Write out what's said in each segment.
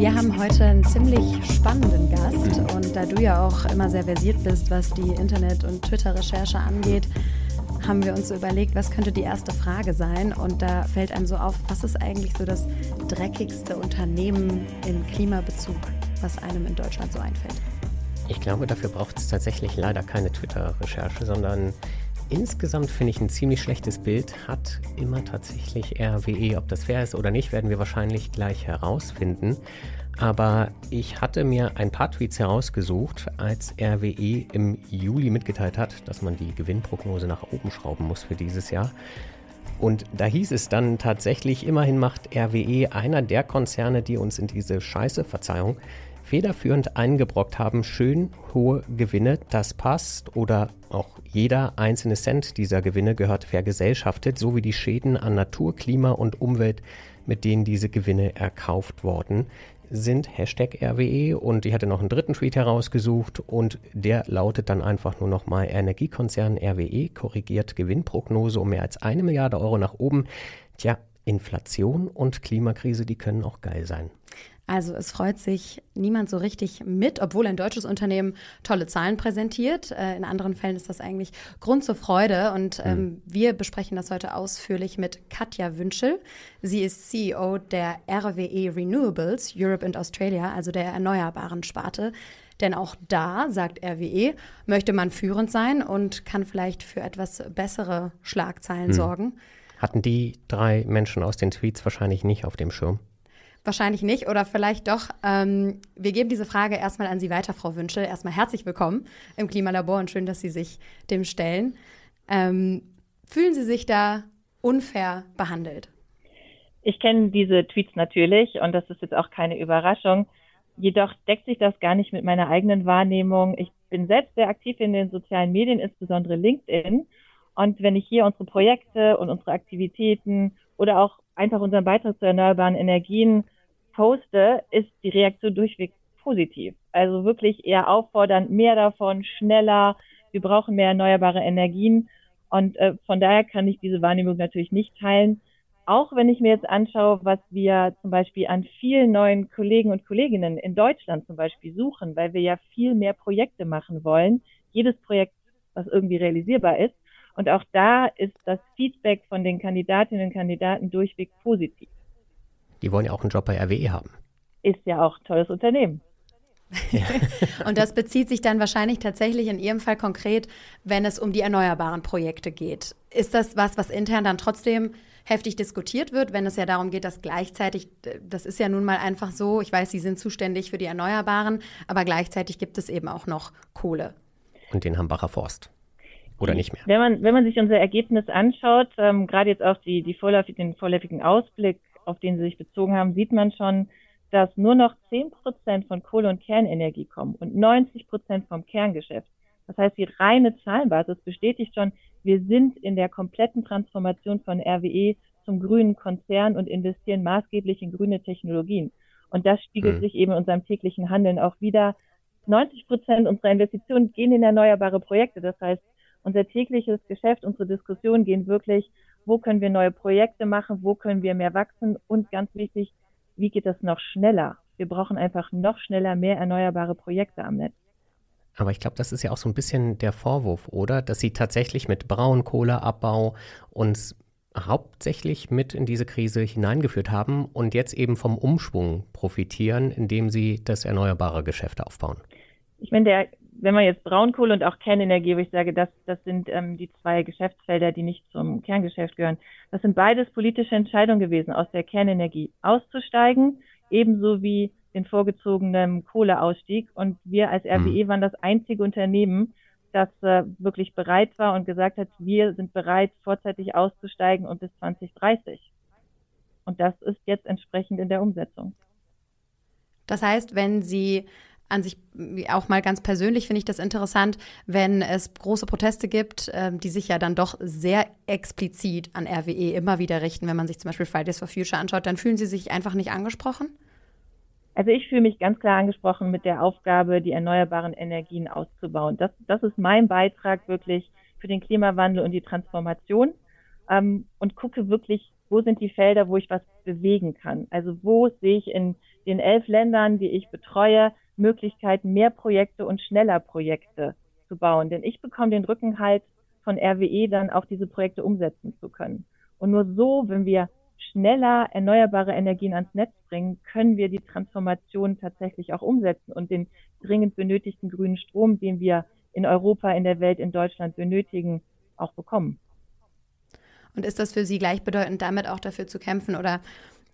Wir haben heute einen ziemlich spannenden Gast und da du ja auch immer sehr versiert bist, was die Internet- und Twitter-Recherche angeht, haben wir uns so überlegt, was könnte die erste Frage sein? Und da fällt einem so auf, was ist eigentlich so das dreckigste Unternehmen in Klimabezug, was einem in Deutschland so einfällt? Ich glaube, dafür braucht es tatsächlich leider keine Twitter-Recherche, sondern insgesamt finde ich ein ziemlich schlechtes Bild hat immer tatsächlich RWE. Ob das fair ist oder nicht, werden wir wahrscheinlich gleich herausfinden. Aber ich hatte mir ein paar Tweets herausgesucht, als RWE im Juli mitgeteilt hat, dass man die Gewinnprognose nach oben schrauben muss für dieses Jahr. Und da hieß es dann tatsächlich, immerhin macht RWE einer der Konzerne, die uns in diese Scheiße, Verzeihung, federführend eingebrockt haben, schön hohe Gewinne, das passt oder auch jeder einzelne Cent dieser Gewinne gehört vergesellschaftet, so wie die Schäden an Natur, Klima und Umwelt, mit denen diese Gewinne erkauft worden sind. Hashtag RWE und ich hatte noch einen dritten Tweet herausgesucht und der lautet dann einfach nur nochmal Energiekonzern RWE korrigiert Gewinnprognose um mehr als eine Milliarde Euro nach oben. Tja, Inflation und Klimakrise, die können auch geil sein. Also es freut sich niemand so richtig mit, obwohl ein deutsches Unternehmen tolle Zahlen präsentiert. Äh, in anderen Fällen ist das eigentlich Grund zur Freude. Und ähm, wir besprechen das heute ausführlich mit Katja Wünschel. Sie ist CEO der RWE Renewables Europe and Australia, also der erneuerbaren Sparte. Denn auch da, sagt RWE, möchte man führend sein und kann vielleicht für etwas bessere Schlagzeilen mhm. sorgen. Hatten die drei Menschen aus den Tweets wahrscheinlich nicht auf dem Schirm. Wahrscheinlich nicht oder vielleicht doch. Ähm, wir geben diese Frage erstmal an Sie weiter, Frau Wünschel. Erstmal herzlich willkommen im Klimalabor und schön, dass Sie sich dem stellen. Ähm, fühlen Sie sich da unfair behandelt? Ich kenne diese Tweets natürlich und das ist jetzt auch keine Überraschung. Jedoch deckt sich das gar nicht mit meiner eigenen Wahrnehmung. Ich bin selbst sehr aktiv in den sozialen Medien, insbesondere LinkedIn. Und wenn ich hier unsere Projekte und unsere Aktivitäten oder auch einfach unseren Beitrag zu erneuerbaren Energien poste, ist die Reaktion durchweg positiv. Also wirklich eher auffordernd, mehr davon, schneller. Wir brauchen mehr erneuerbare Energien. Und äh, von daher kann ich diese Wahrnehmung natürlich nicht teilen. Auch wenn ich mir jetzt anschaue, was wir zum Beispiel an vielen neuen Kollegen und Kolleginnen in Deutschland zum Beispiel suchen, weil wir ja viel mehr Projekte machen wollen. Jedes Projekt, was irgendwie realisierbar ist. Und auch da ist das Feedback von den Kandidatinnen und Kandidaten durchweg positiv. Die wollen ja auch einen Job bei RWE haben. Ist ja auch ein tolles Unternehmen. und das bezieht sich dann wahrscheinlich tatsächlich in Ihrem Fall konkret, wenn es um die erneuerbaren Projekte geht. Ist das was, was intern dann trotzdem heftig diskutiert wird, wenn es ja darum geht, dass gleichzeitig, das ist ja nun mal einfach so, ich weiß, Sie sind zuständig für die Erneuerbaren, aber gleichzeitig gibt es eben auch noch Kohle. Und den Hambacher Forst. Oder nicht mehr? Wenn man, wenn man sich unser Ergebnis anschaut, ähm, gerade jetzt auch die, die vorläufigen, den vorläufigen Ausblick, auf den Sie sich bezogen haben, sieht man schon, dass nur noch 10 Prozent von Kohle- und Kernenergie kommen und 90 Prozent vom Kerngeschäft. Das heißt, die reine Zahlenbasis bestätigt schon, wir sind in der kompletten Transformation von RWE zum grünen Konzern und investieren maßgeblich in grüne Technologien. Und das spiegelt mhm. sich eben in unserem täglichen Handeln auch wieder. 90 Prozent unserer Investitionen gehen in erneuerbare Projekte. Das heißt, unser tägliches Geschäft, unsere Diskussionen gehen wirklich, wo können wir neue Projekte machen, wo können wir mehr wachsen und ganz wichtig, wie geht das noch schneller? Wir brauchen einfach noch schneller mehr erneuerbare Projekte am Netz. Aber ich glaube, das ist ja auch so ein bisschen der Vorwurf, oder? Dass sie tatsächlich mit Braunkohleabbau uns hauptsächlich mit in diese Krise hineingeführt haben und jetzt eben vom Umschwung profitieren, indem sie das erneuerbare Geschäft aufbauen. Ich meine, der wenn man jetzt Braunkohle und auch Kernenergie, wo ich sage, das, das sind ähm, die zwei Geschäftsfelder, die nicht zum Kerngeschäft gehören, das sind beides politische Entscheidungen gewesen, aus der Kernenergie auszusteigen, ebenso wie den vorgezogenen Kohleausstieg. Und wir als RWE mhm. waren das einzige Unternehmen, das äh, wirklich bereit war und gesagt hat, wir sind bereit, vorzeitig auszusteigen und bis 2030. Und das ist jetzt entsprechend in der Umsetzung. Das heißt, wenn Sie an sich auch mal ganz persönlich finde ich das interessant, wenn es große Proteste gibt, ähm, die sich ja dann doch sehr explizit an RWE immer wieder richten. Wenn man sich zum Beispiel Fridays for Future anschaut, dann fühlen Sie sich einfach nicht angesprochen? Also ich fühle mich ganz klar angesprochen mit der Aufgabe, die erneuerbaren Energien auszubauen. Das, das ist mein Beitrag wirklich für den Klimawandel und die Transformation ähm, und gucke wirklich, wo sind die Felder, wo ich was bewegen kann. Also wo sehe ich in den elf Ländern, die ich betreue, Möglichkeiten, mehr Projekte und schneller Projekte zu bauen. Denn ich bekomme den Rückenhalt von RWE, dann auch diese Projekte umsetzen zu können. Und nur so, wenn wir schneller erneuerbare Energien ans Netz bringen, können wir die Transformation tatsächlich auch umsetzen und den dringend benötigten grünen Strom, den wir in Europa, in der Welt, in Deutschland benötigen, auch bekommen. Und ist das für Sie gleichbedeutend damit auch dafür zu kämpfen oder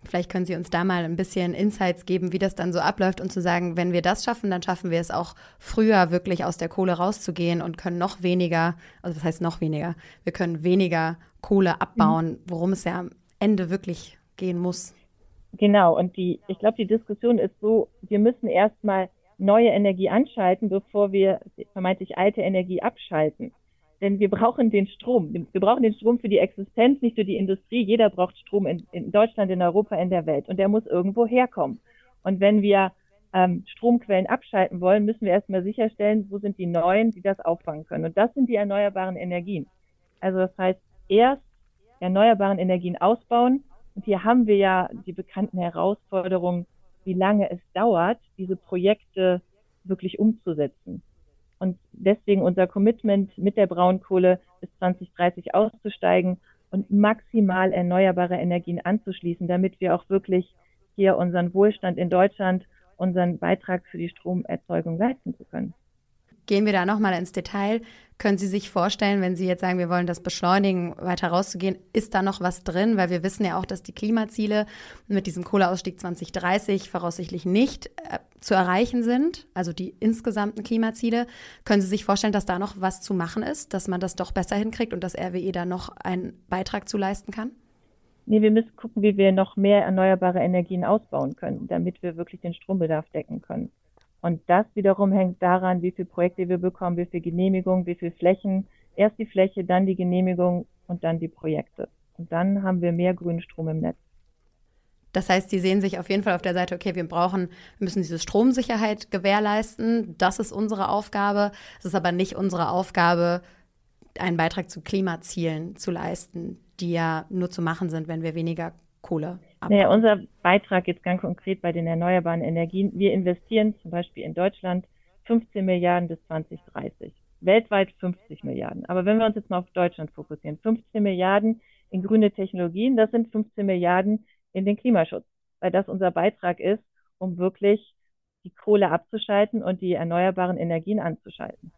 Vielleicht können Sie uns da mal ein bisschen Insights geben, wie das dann so abläuft und zu sagen, wenn wir das schaffen, dann schaffen wir es auch früher wirklich aus der Kohle rauszugehen und können noch weniger, also was heißt noch weniger, wir können weniger Kohle abbauen, mhm. worum es ja am Ende wirklich gehen muss. Genau, und die, ich glaube, die Diskussion ist so, wir müssen erstmal neue Energie anschalten, bevor wir vermeintlich alte Energie abschalten. Denn wir brauchen den Strom. Wir brauchen den Strom für die Existenz, nicht für die Industrie. Jeder braucht Strom in, in Deutschland, in Europa, in der Welt. Und der muss irgendwo herkommen. Und wenn wir ähm, Stromquellen abschalten wollen, müssen wir erstmal sicherstellen, wo sind die neuen, die das auffangen können. Und das sind die erneuerbaren Energien. Also das heißt, erst erneuerbaren Energien ausbauen. Und hier haben wir ja die bekannten Herausforderungen, wie lange es dauert, diese Projekte wirklich umzusetzen. Und deswegen unser Commitment mit der Braunkohle bis 2030 auszusteigen und maximal erneuerbare Energien anzuschließen, damit wir auch wirklich hier unseren Wohlstand in Deutschland, unseren Beitrag für die Stromerzeugung leisten zu können. Gehen wir da nochmal ins Detail. Können Sie sich vorstellen, wenn Sie jetzt sagen, wir wollen das beschleunigen, weiter rauszugehen, ist da noch was drin? Weil wir wissen ja auch, dass die Klimaziele mit diesem Kohleausstieg 2030 voraussichtlich nicht äh, zu erreichen sind, also die insgesamten Klimaziele. Können Sie sich vorstellen, dass da noch was zu machen ist, dass man das doch besser hinkriegt und dass RWE da noch einen Beitrag zu leisten kann? Nee, wir müssen gucken, wie wir noch mehr erneuerbare Energien ausbauen können, damit wir wirklich den Strombedarf decken können. Und das wiederum hängt daran, wie viele Projekte wir bekommen, wie viel Genehmigung, wie viele Flächen. Erst die Fläche, dann die Genehmigung und dann die Projekte. Und dann haben wir mehr grünen Strom im Netz. Das heißt, Sie sehen sich auf jeden Fall auf der Seite, okay, wir brauchen, wir müssen diese Stromsicherheit gewährleisten. Das ist unsere Aufgabe. Es ist aber nicht unsere Aufgabe, einen Beitrag zu Klimazielen zu leisten, die ja nur zu machen sind, wenn wir weniger Kohle abbauen. Naja, unser Beitrag jetzt ganz konkret bei den erneuerbaren Energien. Wir investieren zum Beispiel in Deutschland 15 Milliarden bis 2030. Weltweit 50 Milliarden. Aber wenn wir uns jetzt mal auf Deutschland fokussieren, 15 Milliarden in grüne Technologien, das sind 15 Milliarden in den Klimaschutz, weil das unser Beitrag ist, um wirklich die Kohle abzuschalten und die erneuerbaren Energien anzuschalten.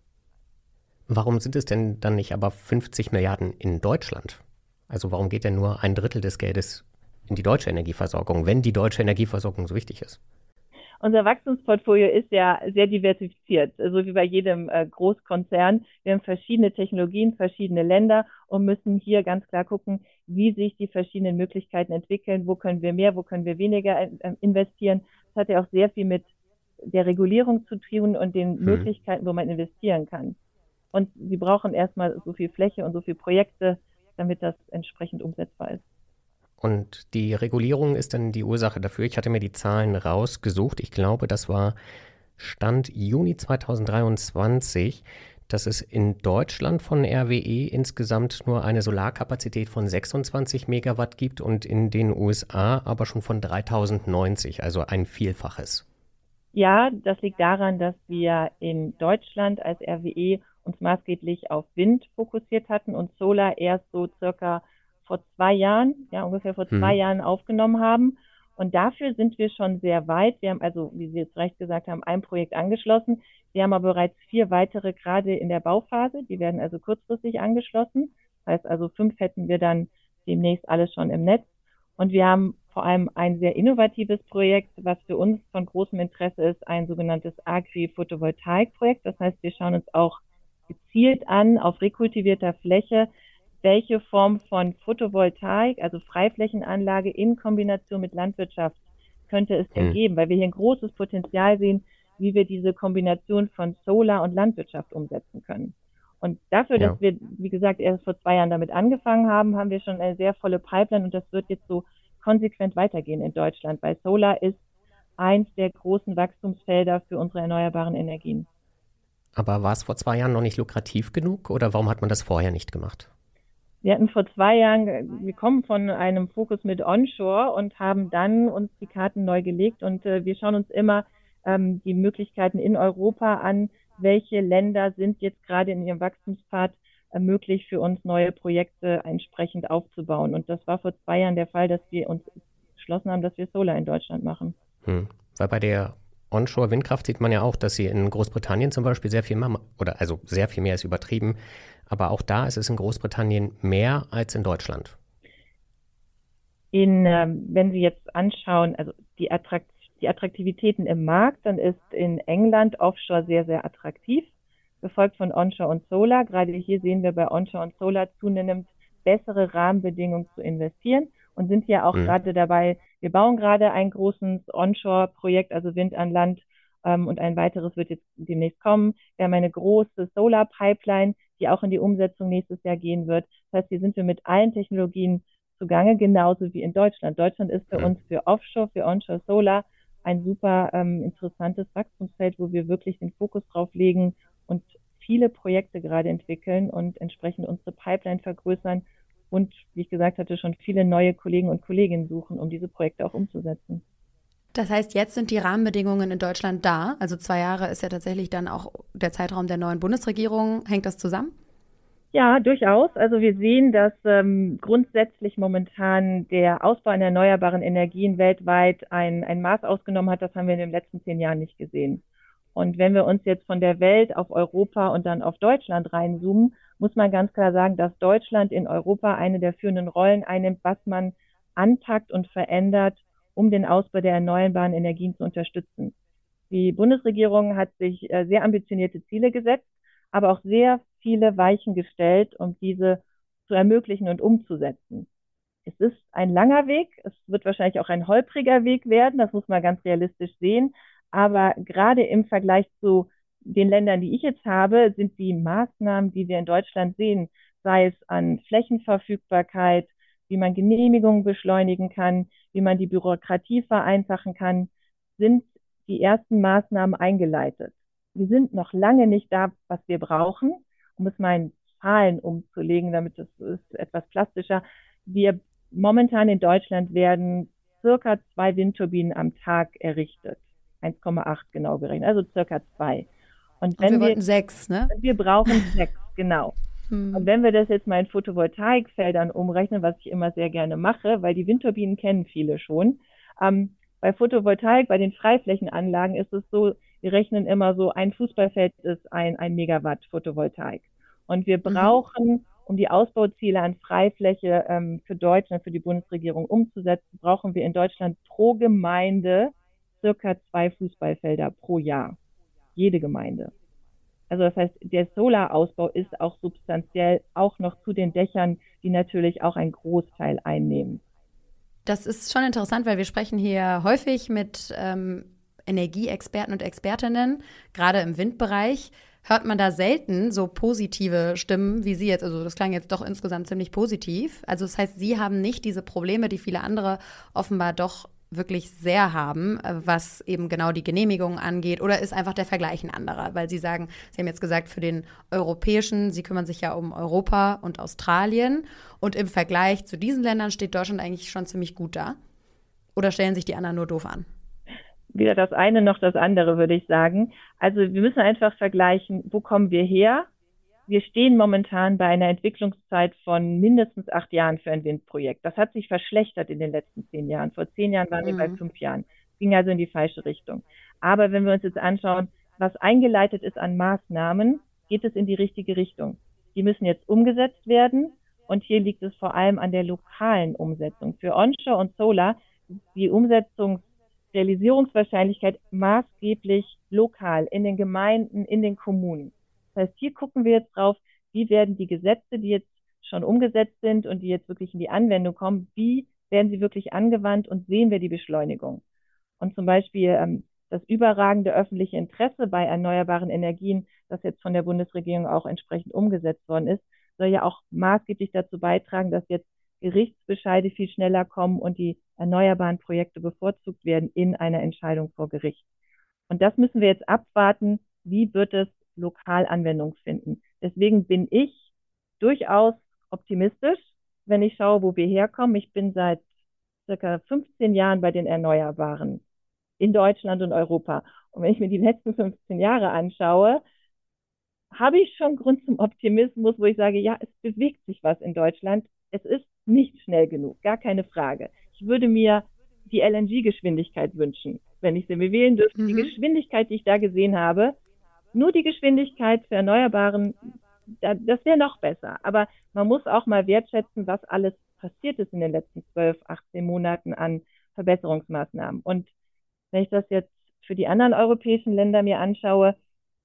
Warum sind es denn dann nicht aber 50 Milliarden in Deutschland? Also warum geht denn nur ein Drittel des Geldes in die deutsche Energieversorgung, wenn die deutsche Energieversorgung so wichtig ist? Unser Wachstumsportfolio ist ja sehr diversifiziert, so wie bei jedem äh, Großkonzern. Wir haben verschiedene Technologien, verschiedene Länder und müssen hier ganz klar gucken, wie sich die verschiedenen Möglichkeiten entwickeln, wo können wir mehr, wo können wir weniger äh, investieren. Das hat ja auch sehr viel mit der Regulierung zu tun und den hm. Möglichkeiten, wo man investieren kann. Und sie brauchen erstmal so viel Fläche und so viele Projekte, damit das entsprechend umsetzbar ist. Und die Regulierung ist dann die Ursache dafür. Ich hatte mir die Zahlen rausgesucht. Ich glaube, das war Stand Juni 2023, dass es in Deutschland von RWE insgesamt nur eine Solarkapazität von 26 Megawatt gibt und in den USA aber schon von 3090, also ein Vielfaches. Ja, das liegt daran, dass wir in Deutschland als RWE uns maßgeblich auf Wind fokussiert hatten und Solar erst so circa vor zwei Jahren, ja ungefähr vor zwei mhm. Jahren aufgenommen haben. Und dafür sind wir schon sehr weit. Wir haben also, wie Sie jetzt recht gesagt haben, ein Projekt angeschlossen. Wir haben aber bereits vier weitere gerade in der Bauphase. Die werden also kurzfristig angeschlossen. Das heißt also, fünf hätten wir dann demnächst alles schon im Netz. Und wir haben vor allem ein sehr innovatives Projekt, was für uns von großem Interesse ist, ein sogenanntes Agri-Photovoltaik-Projekt. Das heißt, wir schauen uns auch gezielt an, auf rekultivierter Fläche, welche Form von Photovoltaik, also Freiflächenanlage in Kombination mit Landwirtschaft könnte es denn hm. geben, weil wir hier ein großes Potenzial sehen, wie wir diese Kombination von Solar und Landwirtschaft umsetzen können. Und dafür, ja. dass wir, wie gesagt, erst vor zwei Jahren damit angefangen haben, haben wir schon eine sehr volle Pipeline und das wird jetzt so konsequent weitergehen in Deutschland, weil Solar ist eins der großen Wachstumsfelder für unsere erneuerbaren Energien. Aber war es vor zwei Jahren noch nicht lukrativ genug oder warum hat man das vorher nicht gemacht? Wir hatten vor zwei Jahren, wir kommen von einem Fokus mit Onshore und haben dann uns die Karten neu gelegt und äh, wir schauen uns immer ähm, die Möglichkeiten in Europa an, welche Länder sind jetzt gerade in ihrem Wachstumspfad äh, möglich für uns neue Projekte entsprechend aufzubauen. Und das war vor zwei Jahren der Fall, dass wir uns beschlossen haben, dass wir Solar in Deutschland machen. Hm. Weil bei der Onshore-Windkraft sieht man ja auch, dass sie in Großbritannien zum Beispiel sehr viel mehr, oder also sehr viel mehr ist übertrieben, aber auch da ist es in Großbritannien mehr als in Deutschland. In, ähm, wenn Sie jetzt anschauen, also die, Attrakt die Attraktivitäten im Markt, dann ist in England Offshore sehr, sehr attraktiv, gefolgt von Onshore und Solar. Gerade hier sehen wir bei Onshore und Solar zunehmend bessere Rahmenbedingungen zu investieren und sind ja auch mhm. gerade dabei, wir bauen gerade ein großes Onshore-Projekt, also Wind an Land, ähm, und ein weiteres wird jetzt demnächst kommen. Wir haben eine große Solar-Pipeline, die auch in die Umsetzung nächstes Jahr gehen wird. Das heißt, hier sind wir mit allen Technologien zugange, genauso wie in Deutschland. Deutschland ist für mhm. uns für Offshore, für Onshore Solar ein super ähm, interessantes Wachstumsfeld, wo wir wirklich den Fokus drauf legen und viele Projekte gerade entwickeln und entsprechend unsere Pipeline vergrößern und, wie ich gesagt hatte, schon viele neue Kollegen und Kolleginnen suchen, um diese Projekte auch umzusetzen. Das heißt, jetzt sind die Rahmenbedingungen in Deutschland da. Also zwei Jahre ist ja tatsächlich dann auch der Zeitraum der neuen Bundesregierung. Hängt das zusammen? Ja, durchaus. Also wir sehen, dass ähm, grundsätzlich momentan der Ausbau an erneuerbaren Energien weltweit ein, ein Maß ausgenommen hat. Das haben wir in den letzten zehn Jahren nicht gesehen. Und wenn wir uns jetzt von der Welt auf Europa und dann auf Deutschland reinzoomen, muss man ganz klar sagen, dass Deutschland in Europa eine der führenden Rollen einnimmt, was man anpackt und verändert, um den Ausbau der erneuerbaren Energien zu unterstützen. Die Bundesregierung hat sich äh, sehr ambitionierte Ziele gesetzt, aber auch sehr viele Weichen gestellt, um diese zu ermöglichen und umzusetzen. Es ist ein langer Weg, es wird wahrscheinlich auch ein holpriger Weg werden, das muss man ganz realistisch sehen, aber gerade im Vergleich zu den Ländern, die ich jetzt habe, sind die Maßnahmen, die wir in Deutschland sehen, sei es an Flächenverfügbarkeit, wie man Genehmigungen beschleunigen kann, wie man die Bürokratie vereinfachen kann, sind die ersten Maßnahmen eingeleitet. Wir sind noch lange nicht da, was wir brauchen, um es mal in Zahlen umzulegen, damit es etwas plastischer. Wir momentan in Deutschland werden circa zwei Windturbinen am Tag errichtet. 1,8 genau gerechnet, also circa zwei. Und, wenn Und wir, wir sechs, ne? Wir brauchen sechs, genau. Hm. Und wenn wir das jetzt mal in Photovoltaikfeldern umrechnen, was ich immer sehr gerne mache, weil die Windturbinen kennen viele schon, ähm, bei Photovoltaik, bei den Freiflächenanlagen ist es so, wir rechnen immer so, ein Fußballfeld ist ein, ein Megawatt Photovoltaik. Und wir mhm. brauchen, mhm. um die Ausbauziele an Freifläche ähm, für Deutschland, für die Bundesregierung umzusetzen, brauchen wir in Deutschland pro Gemeinde circa zwei Fußballfelder pro Jahr. Jede Gemeinde. Also das heißt, der Solarausbau ist auch substanziell auch noch zu den Dächern, die natürlich auch einen Großteil einnehmen. Das ist schon interessant, weil wir sprechen hier häufig mit ähm, Energieexperten und Expertinnen, gerade im Windbereich. Hört man da selten so positive Stimmen wie Sie jetzt? Also, das klang jetzt doch insgesamt ziemlich positiv. Also, das heißt, Sie haben nicht diese Probleme, die viele andere offenbar doch wirklich sehr haben, äh, was eben genau die Genehmigung angeht? Oder ist einfach der Vergleich ein anderer? Weil Sie sagen, Sie haben jetzt gesagt, für den europäischen, Sie kümmern sich ja um Europa und Australien. Und im Vergleich zu diesen Ländern steht Deutschland eigentlich schon ziemlich gut da. Oder stellen sich die anderen nur doof an? Weder das eine noch das andere, würde ich sagen. Also wir müssen einfach vergleichen, wo kommen wir her wir stehen momentan bei einer Entwicklungszeit von mindestens acht Jahren für ein Windprojekt. Das hat sich verschlechtert in den letzten zehn Jahren. Vor zehn Jahren waren mhm. wir bei mhm. fünf Jahren. Ging also in die falsche Richtung. Aber wenn wir uns jetzt anschauen, was eingeleitet ist an Maßnahmen, geht es in die richtige Richtung. Die müssen jetzt umgesetzt werden. Und hier liegt es vor allem an der lokalen Umsetzung. Für Onshore und Solar ist die Umsetzungsrealisierungswahrscheinlichkeit maßgeblich lokal in den Gemeinden, in den Kommunen. Das heißt, hier gucken wir jetzt drauf, wie werden die Gesetze, die jetzt schon umgesetzt sind und die jetzt wirklich in die Anwendung kommen, wie werden sie wirklich angewandt und sehen wir die Beschleunigung. Und zum Beispiel ähm, das überragende öffentliche Interesse bei erneuerbaren Energien, das jetzt von der Bundesregierung auch entsprechend umgesetzt worden ist, soll ja auch maßgeblich dazu beitragen, dass jetzt Gerichtsbescheide viel schneller kommen und die erneuerbaren Projekte bevorzugt werden in einer Entscheidung vor Gericht. Und das müssen wir jetzt abwarten. Wie wird es lokal Anwendung finden. Deswegen bin ich durchaus optimistisch, wenn ich schaue, wo wir herkommen. Ich bin seit circa 15 Jahren bei den Erneuerbaren in Deutschland und Europa. Und wenn ich mir die letzten 15 Jahre anschaue, habe ich schon Grund zum Optimismus, wo ich sage, ja, es bewegt sich was in Deutschland. Es ist nicht schnell genug, gar keine Frage. Ich würde mir die LNG-Geschwindigkeit wünschen, wenn ich sie mir wählen dürfte. Mhm. Die Geschwindigkeit, die ich da gesehen habe, nur die Geschwindigkeit für Erneuerbaren, das wäre noch besser. Aber man muss auch mal wertschätzen, was alles passiert ist in den letzten 12, 18 Monaten an Verbesserungsmaßnahmen. Und wenn ich das jetzt für die anderen europäischen Länder mir anschaue,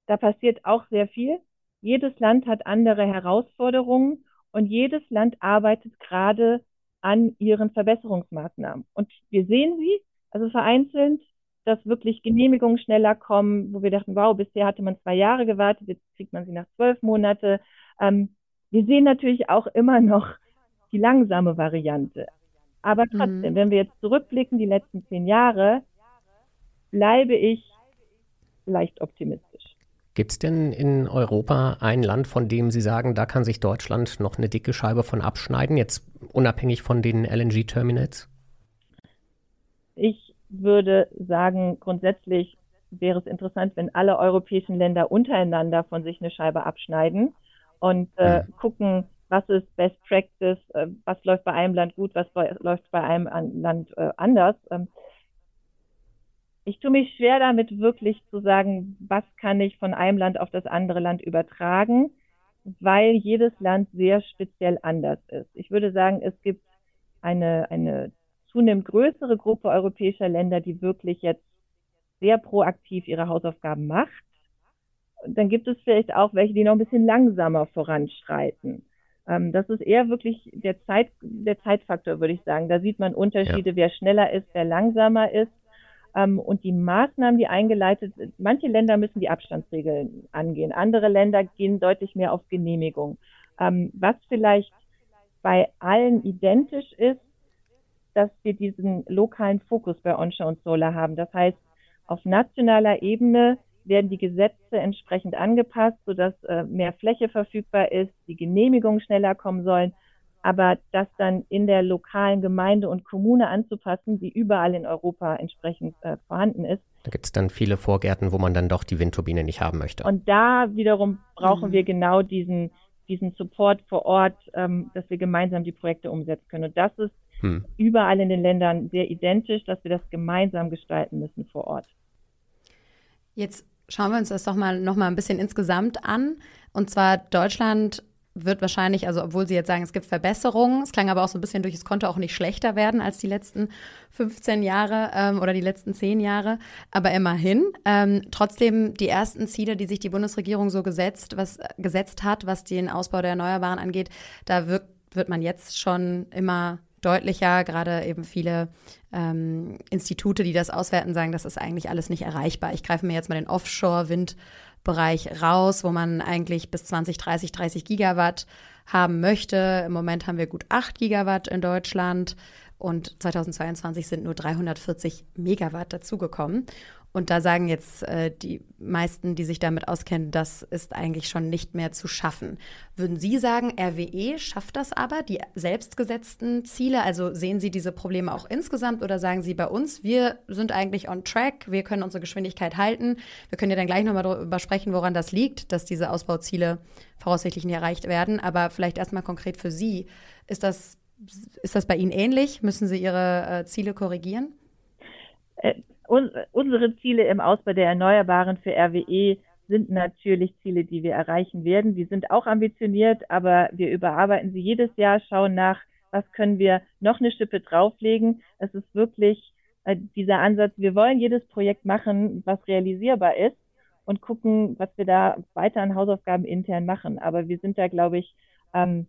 da passiert auch sehr viel. Jedes Land hat andere Herausforderungen und jedes Land arbeitet gerade an ihren Verbesserungsmaßnahmen. Und wir sehen sie, also vereinzelt, dass wirklich Genehmigungen schneller kommen, wo wir dachten, wow, bisher hatte man zwei Jahre gewartet, jetzt kriegt man sie nach zwölf Monate. Ähm, wir sehen natürlich auch immer noch die langsame Variante. Aber mhm. trotzdem, mhm. wenn wir jetzt zurückblicken, die letzten zehn Jahre, bleibe ich leicht optimistisch. Gibt es denn in Europa ein Land, von dem Sie sagen, da kann sich Deutschland noch eine dicke Scheibe von abschneiden, jetzt unabhängig von den LNG-Terminals? Ich würde sagen, grundsätzlich wäre es interessant, wenn alle europäischen Länder untereinander von sich eine Scheibe abschneiden und äh, hm. gucken, was ist Best Practice, äh, was läuft bei einem Land gut, was läuft bei einem Land äh, anders. Ähm, ich tue mich schwer damit, wirklich zu sagen, was kann ich von einem Land auf das andere Land übertragen, weil jedes Land sehr speziell anders ist. Ich würde sagen, es gibt eine, eine zunehmend größere Gruppe europäischer Länder, die wirklich jetzt sehr proaktiv ihre Hausaufgaben macht. Und dann gibt es vielleicht auch welche, die noch ein bisschen langsamer voranschreiten. Ähm, das ist eher wirklich der, Zeit, der Zeitfaktor, würde ich sagen. Da sieht man Unterschiede, ja. wer schneller ist, wer langsamer ist. Ähm, und die Maßnahmen, die eingeleitet sind, manche Länder müssen die Abstandsregeln angehen, andere Länder gehen deutlich mehr auf Genehmigung. Ähm, was vielleicht bei allen identisch ist, dass wir diesen lokalen Fokus bei Onshore und Solar haben. Das heißt, auf nationaler Ebene werden die Gesetze entsprechend angepasst, sodass äh, mehr Fläche verfügbar ist, die Genehmigungen schneller kommen sollen aber das dann in der lokalen Gemeinde und Kommune anzupassen, die überall in Europa entsprechend äh, vorhanden ist. Da gibt es dann viele Vorgärten, wo man dann doch die Windturbine nicht haben möchte. Und da wiederum brauchen mhm. wir genau diesen, diesen Support vor Ort, ähm, dass wir gemeinsam die Projekte umsetzen können. Und das ist hm. überall in den Ländern sehr identisch, dass wir das gemeinsam gestalten müssen vor Ort. Jetzt schauen wir uns das doch mal noch mal ein bisschen insgesamt an. Und zwar Deutschland wird wahrscheinlich, also obwohl Sie jetzt sagen, es gibt Verbesserungen, es klang aber auch so ein bisschen durch, es konnte auch nicht schlechter werden als die letzten 15 Jahre ähm, oder die letzten 10 Jahre, aber immerhin. Ähm, trotzdem die ersten Ziele, die sich die Bundesregierung so gesetzt, was, gesetzt hat, was den Ausbau der Erneuerbaren angeht, da wird, wird man jetzt schon immer deutlicher, gerade eben viele ähm, Institute, die das auswerten, sagen, das ist eigentlich alles nicht erreichbar. Ich greife mir jetzt mal den Offshore-Wind Bereich raus, wo man eigentlich bis 2030 30 Gigawatt haben möchte. Im Moment haben wir gut 8 Gigawatt in Deutschland und 2022 sind nur 340 Megawatt dazugekommen. Und da sagen jetzt äh, die meisten, die sich damit auskennen, das ist eigentlich schon nicht mehr zu schaffen. Würden Sie sagen, RWE schafft das aber, die selbstgesetzten Ziele? Also sehen Sie diese Probleme auch insgesamt oder sagen Sie bei uns, wir sind eigentlich on track, wir können unsere Geschwindigkeit halten? Wir können ja dann gleich nochmal darüber sprechen, woran das liegt, dass diese Ausbauziele voraussichtlich nicht erreicht werden. Aber vielleicht erstmal konkret für Sie, ist das, ist das bei Ihnen ähnlich? Müssen Sie Ihre äh, Ziele korrigieren? Äh unsere Ziele im Ausbau der Erneuerbaren für RWE sind natürlich Ziele, die wir erreichen werden. Die sind auch ambitioniert, aber wir überarbeiten sie jedes Jahr, schauen nach, was können wir noch eine Schippe drauflegen. Es ist wirklich äh, dieser Ansatz, wir wollen jedes Projekt machen, was realisierbar ist und gucken, was wir da weiter an Hausaufgaben intern machen. Aber wir sind da, glaube ich, ähm,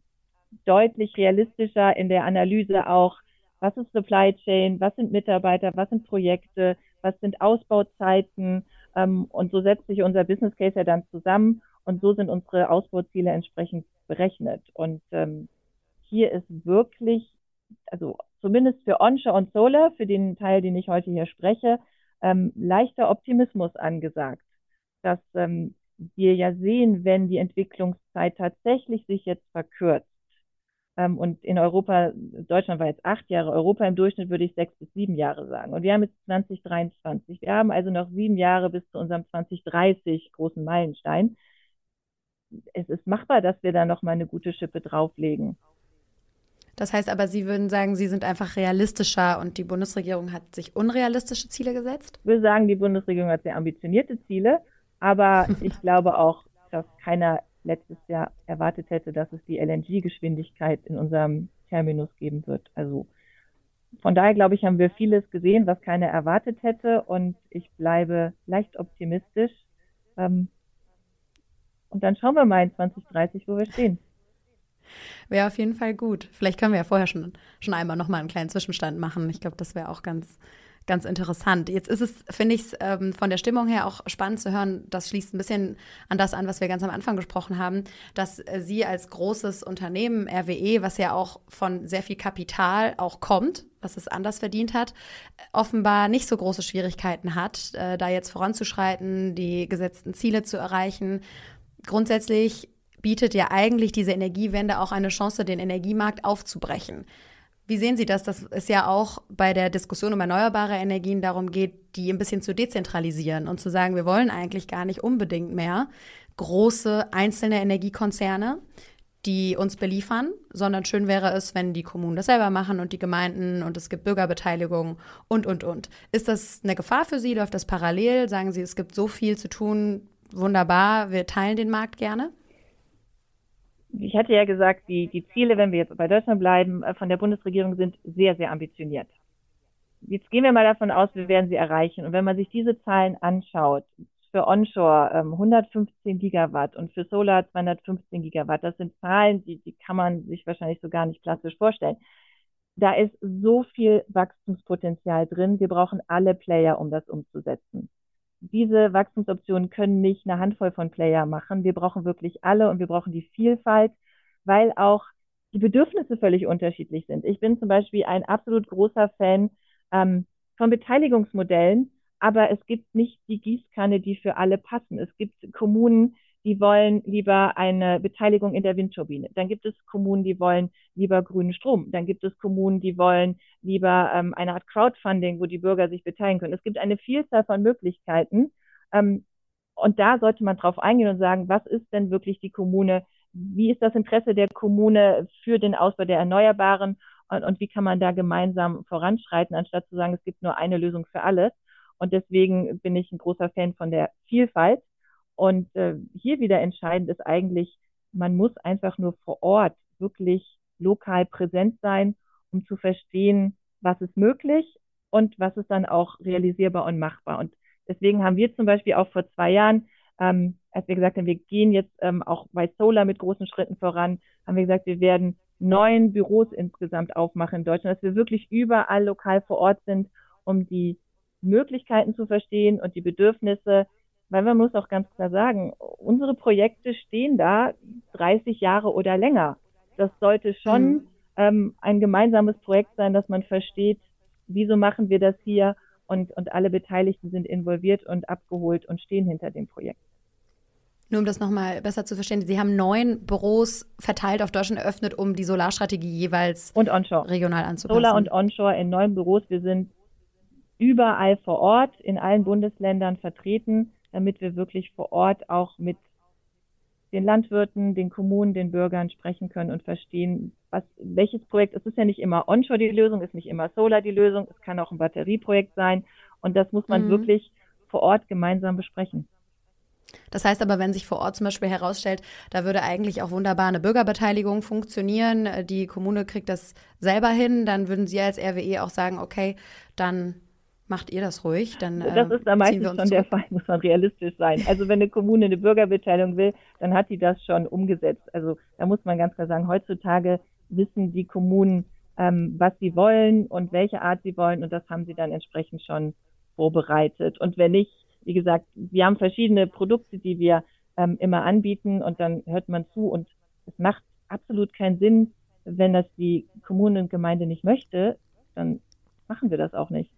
deutlich realistischer in der Analyse auch, was ist Supply Chain, was sind Mitarbeiter, was sind Projekte, was sind Ausbauzeiten? Ähm, und so setzt sich unser Business Case ja dann zusammen und so sind unsere Ausbauziele entsprechend berechnet. Und ähm, hier ist wirklich, also zumindest für Onshore und Solar, für den Teil, den ich heute hier spreche, ähm, leichter Optimismus angesagt, dass ähm, wir ja sehen, wenn die Entwicklungszeit tatsächlich sich jetzt verkürzt, und in Europa, Deutschland war jetzt acht Jahre, Europa im Durchschnitt würde ich sechs bis sieben Jahre sagen. Und wir haben jetzt 2023. Wir haben also noch sieben Jahre bis zu unserem 2030 großen Meilenstein. Es ist machbar, dass wir da noch mal eine gute Schippe drauflegen. Das heißt aber, Sie würden sagen, Sie sind einfach realistischer und die Bundesregierung hat sich unrealistische Ziele gesetzt? Ich würde sagen, die Bundesregierung hat sehr ambitionierte Ziele, aber ich glaube auch, dass keiner letztes Jahr erwartet hätte, dass es die LNG-Geschwindigkeit in unserem Terminus geben wird. Also von daher glaube ich, haben wir vieles gesehen, was keiner erwartet hätte und ich bleibe leicht optimistisch. Ähm, und dann schauen wir mal in 2030, wo wir stehen. Wäre auf jeden Fall gut. Vielleicht können wir ja vorher schon, schon einmal nochmal einen kleinen Zwischenstand machen. Ich glaube, das wäre auch ganz, ganz interessant. Jetzt ist es, finde ich, ähm, von der Stimmung her auch spannend zu hören. Das schließt ein bisschen an das an, was wir ganz am Anfang gesprochen haben, dass äh, Sie als großes Unternehmen, RWE, was ja auch von sehr viel Kapital auch kommt, was es anders verdient hat, offenbar nicht so große Schwierigkeiten hat, äh, da jetzt voranzuschreiten, die gesetzten Ziele zu erreichen. Grundsätzlich bietet ja eigentlich diese Energiewende auch eine Chance, den Energiemarkt aufzubrechen. Wie sehen Sie das, dass es ja auch bei der Diskussion um erneuerbare Energien darum geht, die ein bisschen zu dezentralisieren und zu sagen, wir wollen eigentlich gar nicht unbedingt mehr große einzelne Energiekonzerne, die uns beliefern, sondern schön wäre es, wenn die Kommunen das selber machen und die Gemeinden und es gibt Bürgerbeteiligung und, und, und. Ist das eine Gefahr für Sie? Läuft das parallel? Sagen Sie, es gibt so viel zu tun, wunderbar, wir teilen den Markt gerne? Ich hatte ja gesagt, die, die Ziele, wenn wir jetzt bei Deutschland bleiben, äh, von der Bundesregierung sind sehr, sehr ambitioniert. Jetzt gehen wir mal davon aus, wir werden sie erreichen. Und wenn man sich diese Zahlen anschaut, für Onshore ähm, 115 Gigawatt und für Solar 215 Gigawatt, das sind Zahlen, die, die kann man sich wahrscheinlich so gar nicht klassisch vorstellen. Da ist so viel Wachstumspotenzial drin. Wir brauchen alle Player, um das umzusetzen diese Wachstumsoptionen können nicht eine Handvoll von Player machen. Wir brauchen wirklich alle und wir brauchen die Vielfalt, weil auch die Bedürfnisse völlig unterschiedlich sind. Ich bin zum Beispiel ein absolut großer Fan ähm, von Beteiligungsmodellen, aber es gibt nicht die Gießkanne, die für alle passen. Es gibt Kommunen, die wollen lieber eine Beteiligung in der Windturbine. Dann gibt es Kommunen, die wollen lieber grünen Strom. Dann gibt es Kommunen, die wollen lieber ähm, eine Art Crowdfunding, wo die Bürger sich beteiligen können. Es gibt eine Vielzahl von Möglichkeiten. Ähm, und da sollte man drauf eingehen und sagen, was ist denn wirklich die Kommune? Wie ist das Interesse der Kommune für den Ausbau der Erneuerbaren? Und, und wie kann man da gemeinsam voranschreiten, anstatt zu sagen, es gibt nur eine Lösung für alles? Und deswegen bin ich ein großer Fan von der Vielfalt und äh, hier wieder entscheidend ist eigentlich, man muss einfach nur vor Ort wirklich lokal präsent sein, um zu verstehen, was ist möglich und was ist dann auch realisierbar und machbar. Und deswegen haben wir zum Beispiel auch vor zwei Jahren, ähm, als wir gesagt haben, wir gehen jetzt ähm, auch bei Solar mit großen Schritten voran, haben wir gesagt, wir werden neun Büros insgesamt aufmachen in Deutschland, dass wir wirklich überall lokal vor Ort sind, um die Möglichkeiten zu verstehen und die Bedürfnisse weil man muss auch ganz klar sagen, unsere Projekte stehen da 30 Jahre oder länger. Das sollte schon mhm. ähm, ein gemeinsames Projekt sein, dass man versteht, wieso machen wir das hier und, und alle Beteiligten sind involviert und abgeholt und stehen hinter dem Projekt. Nur um das nochmal besser zu verstehen, Sie haben neun Büros verteilt auf Deutschland eröffnet, um die Solarstrategie jeweils und onshore. regional anzupassen. Solar und Onshore in neun Büros. Wir sind überall vor Ort, in allen Bundesländern vertreten damit wir wirklich vor Ort auch mit den Landwirten, den Kommunen, den Bürgern sprechen können und verstehen, was, welches Projekt, es ist ja nicht immer Onshore die Lösung, es ist nicht immer Solar die Lösung, es kann auch ein Batterieprojekt sein und das muss man mhm. wirklich vor Ort gemeinsam besprechen. Das heißt aber, wenn sich vor Ort zum Beispiel herausstellt, da würde eigentlich auch wunderbar eine Bürgerbeteiligung funktionieren, die Kommune kriegt das selber hin, dann würden Sie als RWE auch sagen, okay, dann Macht ihr das ruhig? Dann, äh, das ist da meistens schon der Fall, muss man realistisch sein. Also wenn eine Kommune eine Bürgerbeteiligung will, dann hat die das schon umgesetzt. Also da muss man ganz klar sagen, heutzutage wissen die Kommunen, ähm, was sie wollen und welche Art sie wollen und das haben sie dann entsprechend schon vorbereitet. Und wenn nicht, wie gesagt, wir haben verschiedene Produkte, die wir ähm, immer anbieten und dann hört man zu und es macht absolut keinen Sinn, wenn das die Kommune und Gemeinde nicht möchte, dann machen wir das auch nicht.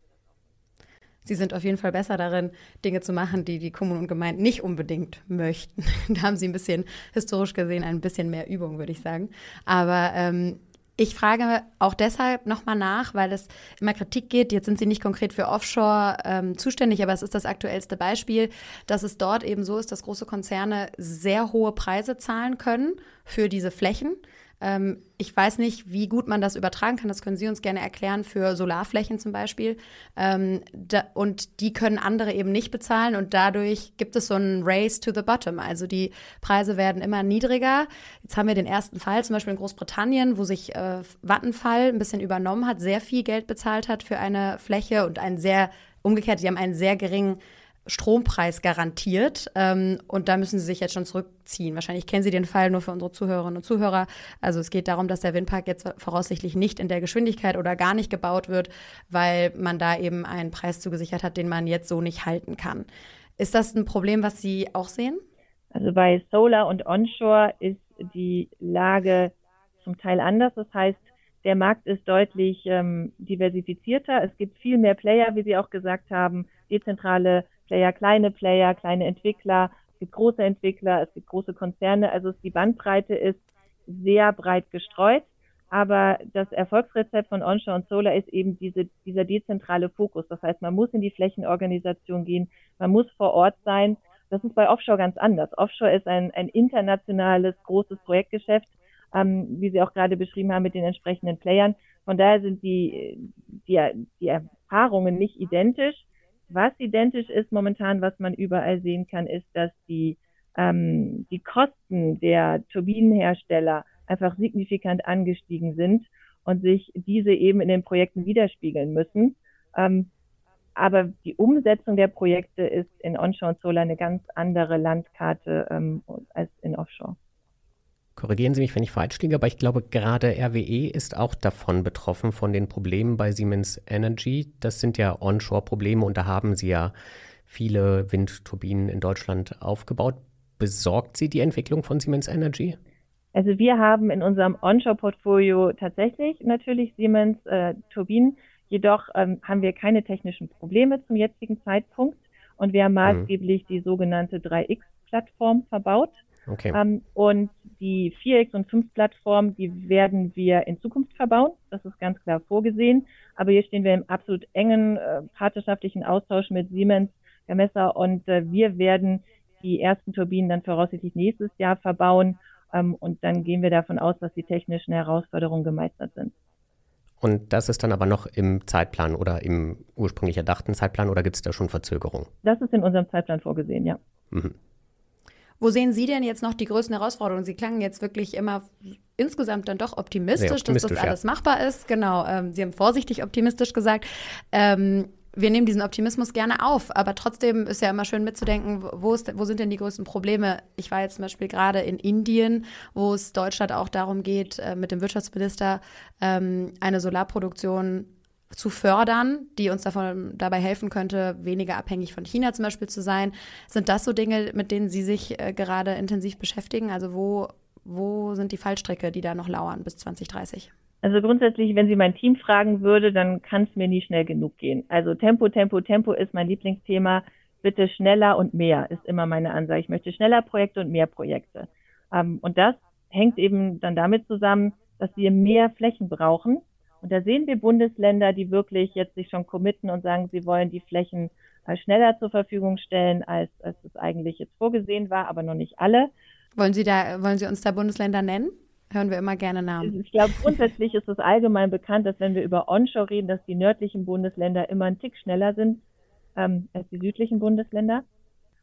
Sie sind auf jeden Fall besser darin, Dinge zu machen, die die Kommunen und Gemeinden nicht unbedingt möchten. da haben Sie ein bisschen historisch gesehen ein bisschen mehr Übung, würde ich sagen. Aber ähm, Ich frage auch deshalb nochmal nach, weil es immer Kritik geht. Jetzt sind Sie nicht konkret für Offshore ähm, zuständig, aber es ist das aktuellste Beispiel, dass es dort eben so ist, dass große Konzerne sehr hohe Preise zahlen können für diese Flächen. Ähm, ich weiß nicht, wie gut man das übertragen kann. Das können Sie uns gerne erklären für Solarflächen zum Beispiel. Ähm, da, und die können andere eben nicht bezahlen und dadurch gibt es so einen Race to the bottom. Also die Preise werden immer niedriger. Jetzt haben wir den ersten Fall, zum Beispiel in Großbritannien, wo sich äh, Vattenfall ein bisschen übernommen hat, sehr viel Geld bezahlt hat für eine Fläche und einen sehr umgekehrt, die haben einen sehr geringen Strompreis garantiert. Ähm, und da müssen Sie sich jetzt schon zurückziehen. Wahrscheinlich kennen Sie den Fall nur für unsere Zuhörerinnen und Zuhörer. Also es geht darum, dass der Windpark jetzt voraussichtlich nicht in der Geschwindigkeit oder gar nicht gebaut wird, weil man da eben einen Preis zugesichert hat, den man jetzt so nicht halten kann. Ist das ein Problem, was Sie auch sehen? Also bei Solar und Onshore ist die Lage zum Teil anders. Das heißt, der Markt ist deutlich ähm, diversifizierter. Es gibt viel mehr Player, wie Sie auch gesagt haben, dezentrale Player, kleine Player, kleine Entwickler, es gibt große Entwickler, es gibt große Konzerne. Also die Bandbreite ist sehr breit gestreut. Aber das Erfolgsrezept von Onshore und Solar ist eben diese, dieser dezentrale Fokus. Das heißt, man muss in die Flächenorganisation gehen, man muss vor Ort sein. Das ist bei Offshore ganz anders. Offshore ist ein, ein internationales, großes Projektgeschäft, ähm, wie Sie auch gerade beschrieben haben, mit den entsprechenden Playern. Von daher sind die, die, die Erfahrungen nicht identisch. Was identisch ist momentan, was man überall sehen kann, ist, dass die, ähm, die Kosten der Turbinenhersteller einfach signifikant angestiegen sind und sich diese eben in den Projekten widerspiegeln müssen. Ähm, aber die Umsetzung der Projekte ist in Onshore und Solar eine ganz andere Landkarte ähm, als in Offshore. Korrigieren Sie mich, wenn ich falsch liege, aber ich glaube, gerade RWE ist auch davon betroffen, von den Problemen bei Siemens Energy. Das sind ja Onshore-Probleme und da haben Sie ja viele Windturbinen in Deutschland aufgebaut. Besorgt Sie die Entwicklung von Siemens Energy? Also wir haben in unserem Onshore-Portfolio tatsächlich natürlich Siemens äh, Turbinen, jedoch ähm, haben wir keine technischen Probleme zum jetzigen Zeitpunkt und wir haben mhm. maßgeblich mhm. die sogenannte 3X-Plattform verbaut. Okay. Ähm, und die 4X und 5 Plattform, die werden wir in Zukunft verbauen. Das ist ganz klar vorgesehen. Aber hier stehen wir im absolut engen äh, partnerschaftlichen Austausch mit Siemens, Gamesa und äh, wir werden die ersten Turbinen dann voraussichtlich nächstes Jahr verbauen. Ähm, und dann gehen wir davon aus, dass die technischen Herausforderungen gemeistert sind. Und das ist dann aber noch im Zeitplan oder im ursprünglich erdachten Zeitplan oder gibt es da schon Verzögerungen? Das ist in unserem Zeitplan vorgesehen, ja. Mhm. Wo sehen Sie denn jetzt noch die größten Herausforderungen? Sie klangen jetzt wirklich immer insgesamt dann doch optimistisch, optimistisch dass das alles ja. machbar ist. Genau, ähm, Sie haben vorsichtig optimistisch gesagt. Ähm, wir nehmen diesen Optimismus gerne auf, aber trotzdem ist ja immer schön mitzudenken, wo, ist, wo sind denn die größten Probleme? Ich war jetzt zum Beispiel gerade in Indien, wo es Deutschland auch darum geht, äh, mit dem Wirtschaftsminister ähm, eine Solarproduktion zu fördern, die uns davon, dabei helfen könnte, weniger abhängig von China zum Beispiel zu sein. Sind das so Dinge, mit denen Sie sich äh, gerade intensiv beschäftigen? Also wo, wo sind die Fallstricke, die da noch lauern bis 2030? Also grundsätzlich, wenn Sie mein Team fragen würde, dann kann es mir nie schnell genug gehen. Also Tempo, Tempo, Tempo ist mein Lieblingsthema. Bitte schneller und mehr ist immer meine Ansage. Ich möchte schneller Projekte und mehr Projekte. Ähm, und das hängt eben dann damit zusammen, dass wir mehr Flächen brauchen und da sehen wir Bundesländer, die wirklich jetzt sich schon committen und sagen, sie wollen die Flächen schneller zur Verfügung stellen, als, als es eigentlich jetzt vorgesehen war, aber noch nicht alle. Wollen Sie da, wollen Sie uns da Bundesländer nennen? Hören wir immer gerne Namen. Ich glaube, grundsätzlich ist es allgemein bekannt, dass wenn wir über Onshore reden, dass die nördlichen Bundesländer immer einen Tick schneller sind ähm, als die südlichen Bundesländer.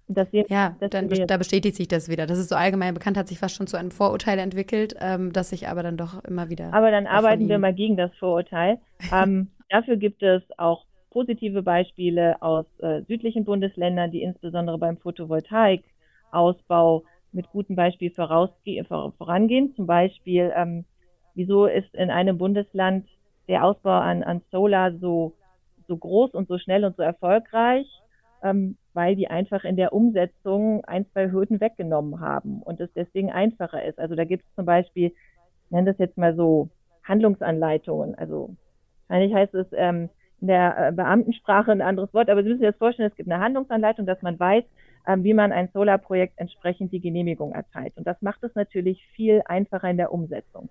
Wir, ja, dann wir, da bestätigt sich das wieder. Das ist so allgemein bekannt, hat sich fast schon zu einem Vorurteil entwickelt, ähm, das sich aber dann doch immer wieder. Aber dann arbeiten wir mal gegen das Vorurteil. ähm, dafür gibt es auch positive Beispiele aus äh, südlichen Bundesländern, die insbesondere beim Photovoltaikausbau mit gutem Beispiel vorangehen. Zum Beispiel, ähm, wieso ist in einem Bundesland der Ausbau an, an Solar so, so groß und so schnell und so erfolgreich? Ähm, weil die einfach in der Umsetzung ein, zwei Hürden weggenommen haben und es deswegen einfacher ist. Also da gibt es zum Beispiel, ich nenne das jetzt mal so Handlungsanleitungen. Also eigentlich heißt es ähm, in der äh, Beamtensprache ein anderes Wort, aber Sie müssen sich das vorstellen, es gibt eine Handlungsanleitung, dass man weiß, ähm, wie man ein Solarprojekt entsprechend die Genehmigung erteilt. Und das macht es natürlich viel einfacher in der Umsetzung.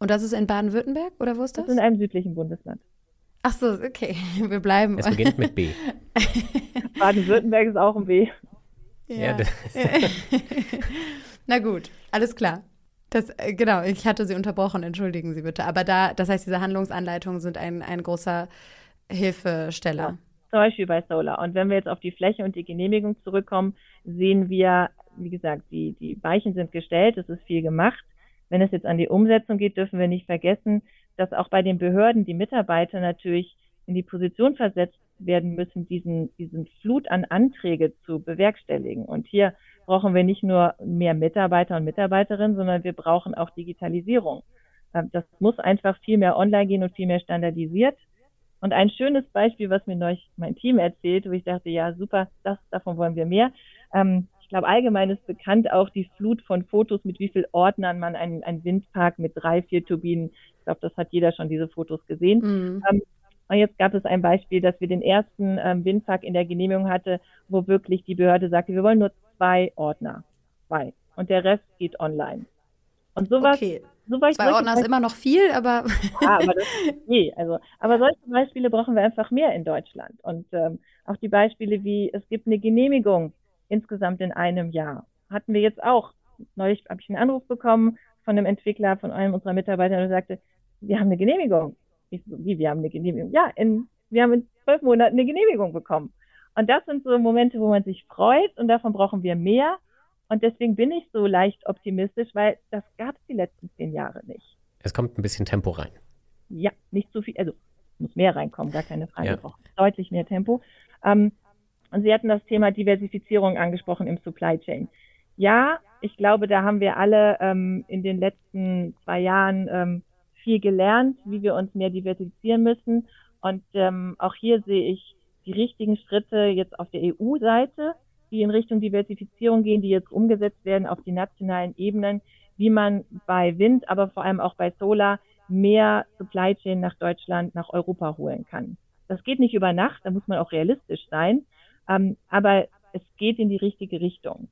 Und das ist in Baden-Württemberg oder wo ist das? Das ist in einem südlichen Bundesland. Ach so, okay. Wir bleiben. Es beginnt mit B. Baden-Württemberg ist auch ein B. Ja. ja Na gut, alles klar. Das, äh, genau, ich hatte Sie unterbrochen, entschuldigen Sie bitte. Aber da, das heißt, diese Handlungsanleitungen sind ein, ein großer Hilfesteller. Ja, zum Beispiel bei Solar. Und wenn wir jetzt auf die Fläche und die Genehmigung zurückkommen, sehen wir, wie gesagt, die, die Weichen sind gestellt, es ist viel gemacht. Wenn es jetzt an die Umsetzung geht, dürfen wir nicht vergessen, dass auch bei den Behörden die Mitarbeiter natürlich in die Position versetzt werden müssen, diesen, diesen Flut an Anträge zu bewerkstelligen. Und hier brauchen wir nicht nur mehr Mitarbeiter und Mitarbeiterinnen, sondern wir brauchen auch Digitalisierung. Ähm, das muss einfach viel mehr online gehen und viel mehr standardisiert. Und ein schönes Beispiel, was mir neulich mein Team erzählt, wo ich dachte, ja, super, das, davon wollen wir mehr. Ähm, ich glaube, allgemein ist bekannt auch die Flut von Fotos, mit wie viel Ordnern man einen, einen Windpark mit drei, vier Turbinen, ich glaube, das hat jeder schon diese Fotos gesehen. Mhm. Ähm, und jetzt gab es ein Beispiel, dass wir den ersten ähm, Windpark in der Genehmigung hatte, wo wirklich die Behörde sagte, wir wollen nur zwei Ordner. Zwei. Und der Rest geht online. Und sowas. Okay. sowas zwei Ordner ist immer noch viel, aber. ja, aber das ist. Also, aber solche Beispiele brauchen wir einfach mehr in Deutschland. Und ähm, auch die Beispiele wie, es gibt eine Genehmigung insgesamt in einem Jahr. Hatten wir jetzt auch. Neulich habe ich einen Anruf bekommen von einem Entwickler, von einem unserer Mitarbeiter, der sagte, wir haben eine Genehmigung. Ich so, wie, wir haben eine Genehmigung? Ja, in, wir haben in zwölf Monaten eine Genehmigung bekommen. Und das sind so Momente, wo man sich freut und davon brauchen wir mehr. Und deswegen bin ich so leicht optimistisch, weil das gab es die letzten zehn Jahre nicht. Es kommt ein bisschen Tempo rein. Ja, nicht zu viel, also muss mehr reinkommen, gar keine Frage. Ja. braucht deutlich mehr Tempo. Ähm, und Sie hatten das Thema Diversifizierung angesprochen im Supply Chain. Ja, ich glaube, da haben wir alle ähm, in den letzten zwei Jahren ähm, viel gelernt, wie wir uns mehr diversifizieren müssen. Und ähm, auch hier sehe ich die richtigen Schritte jetzt auf der EU-Seite, die in Richtung Diversifizierung gehen, die jetzt umgesetzt werden auf die nationalen Ebenen, wie man bei Wind, aber vor allem auch bei Solar mehr Supply Chain nach Deutschland, nach Europa holen kann. Das geht nicht über Nacht, da muss man auch realistisch sein, ähm, aber es geht in die richtige Richtung.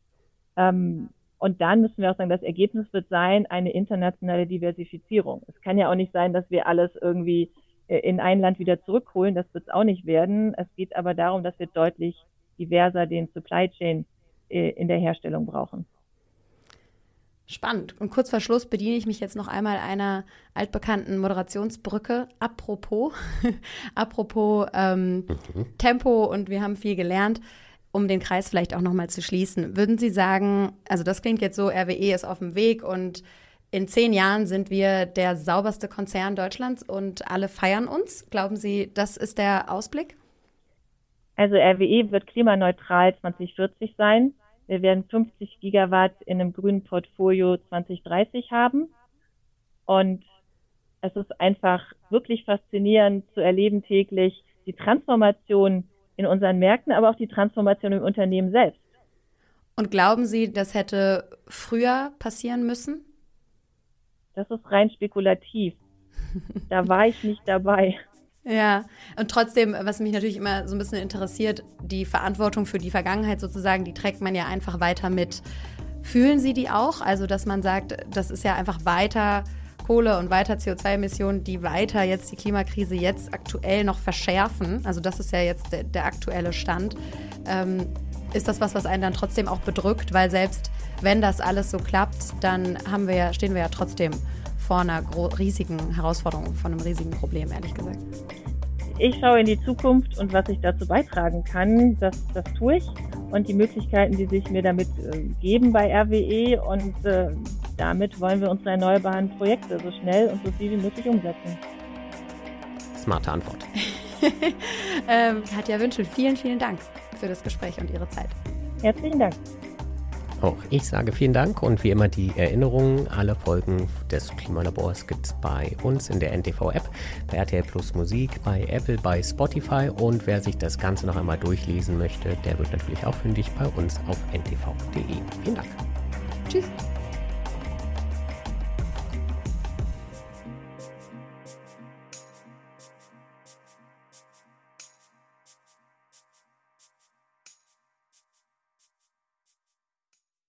Ähm, und dann müssen wir auch sagen, das Ergebnis wird sein, eine internationale Diversifizierung. Es kann ja auch nicht sein, dass wir alles irgendwie äh, in ein Land wieder zurückholen. Das wird es auch nicht werden. Es geht aber darum, dass wir deutlich diverser den Supply Chain äh, in der Herstellung brauchen. Spannend. Und kurz vor Schluss bediene ich mich jetzt noch einmal einer altbekannten Moderationsbrücke. Apropos, apropos ähm, mhm. Tempo und wir haben viel gelernt um den Kreis vielleicht auch nochmal zu schließen, würden Sie sagen, also das klingt jetzt so, RWE ist auf dem Weg und in zehn Jahren sind wir der sauberste Konzern Deutschlands und alle feiern uns. Glauben Sie, das ist der Ausblick? Also RWE wird klimaneutral 2040 sein. Wir werden 50 Gigawatt in einem grünen Portfolio 2030 haben. Und es ist einfach wirklich faszinierend zu erleben täglich die Transformation in unseren Märkten, aber auch die Transformation im Unternehmen selbst. Und glauben Sie, das hätte früher passieren müssen? Das ist rein spekulativ. da war ich nicht dabei. Ja, und trotzdem, was mich natürlich immer so ein bisschen interessiert, die Verantwortung für die Vergangenheit sozusagen, die trägt man ja einfach weiter mit. Fühlen Sie die auch? Also, dass man sagt, das ist ja einfach weiter Kohle und weiter CO2-Emissionen, die weiter jetzt die Klimakrise jetzt aktuell noch verschärfen, also das ist ja jetzt der, der aktuelle Stand, ähm, ist das was, was einen dann trotzdem auch bedrückt, weil selbst wenn das alles so klappt, dann haben wir stehen wir ja trotzdem vor einer riesigen Herausforderung, vor einem riesigen Problem, ehrlich gesagt. Ich schaue in die Zukunft und was ich dazu beitragen kann, das, das tue ich. Und die Möglichkeiten, die sich mir damit äh, geben bei RWE und äh, damit wollen wir unsere erneuerbaren Projekte so schnell und so viel wie möglich umsetzen. Smarte Antwort. ähm, Katja Wünschel, vielen, vielen Dank für das Gespräch und Ihre Zeit. Herzlichen Dank. Auch ich sage vielen Dank und wie immer die Erinnerungen, alle Folgen des Klimalabors gibt es bei uns in der NTV-App, bei RTL Plus Musik, bei Apple, bei Spotify und wer sich das Ganze noch einmal durchlesen möchte, der wird natürlich auch fündig bei uns auf ntv.de. Vielen Dank. Tschüss.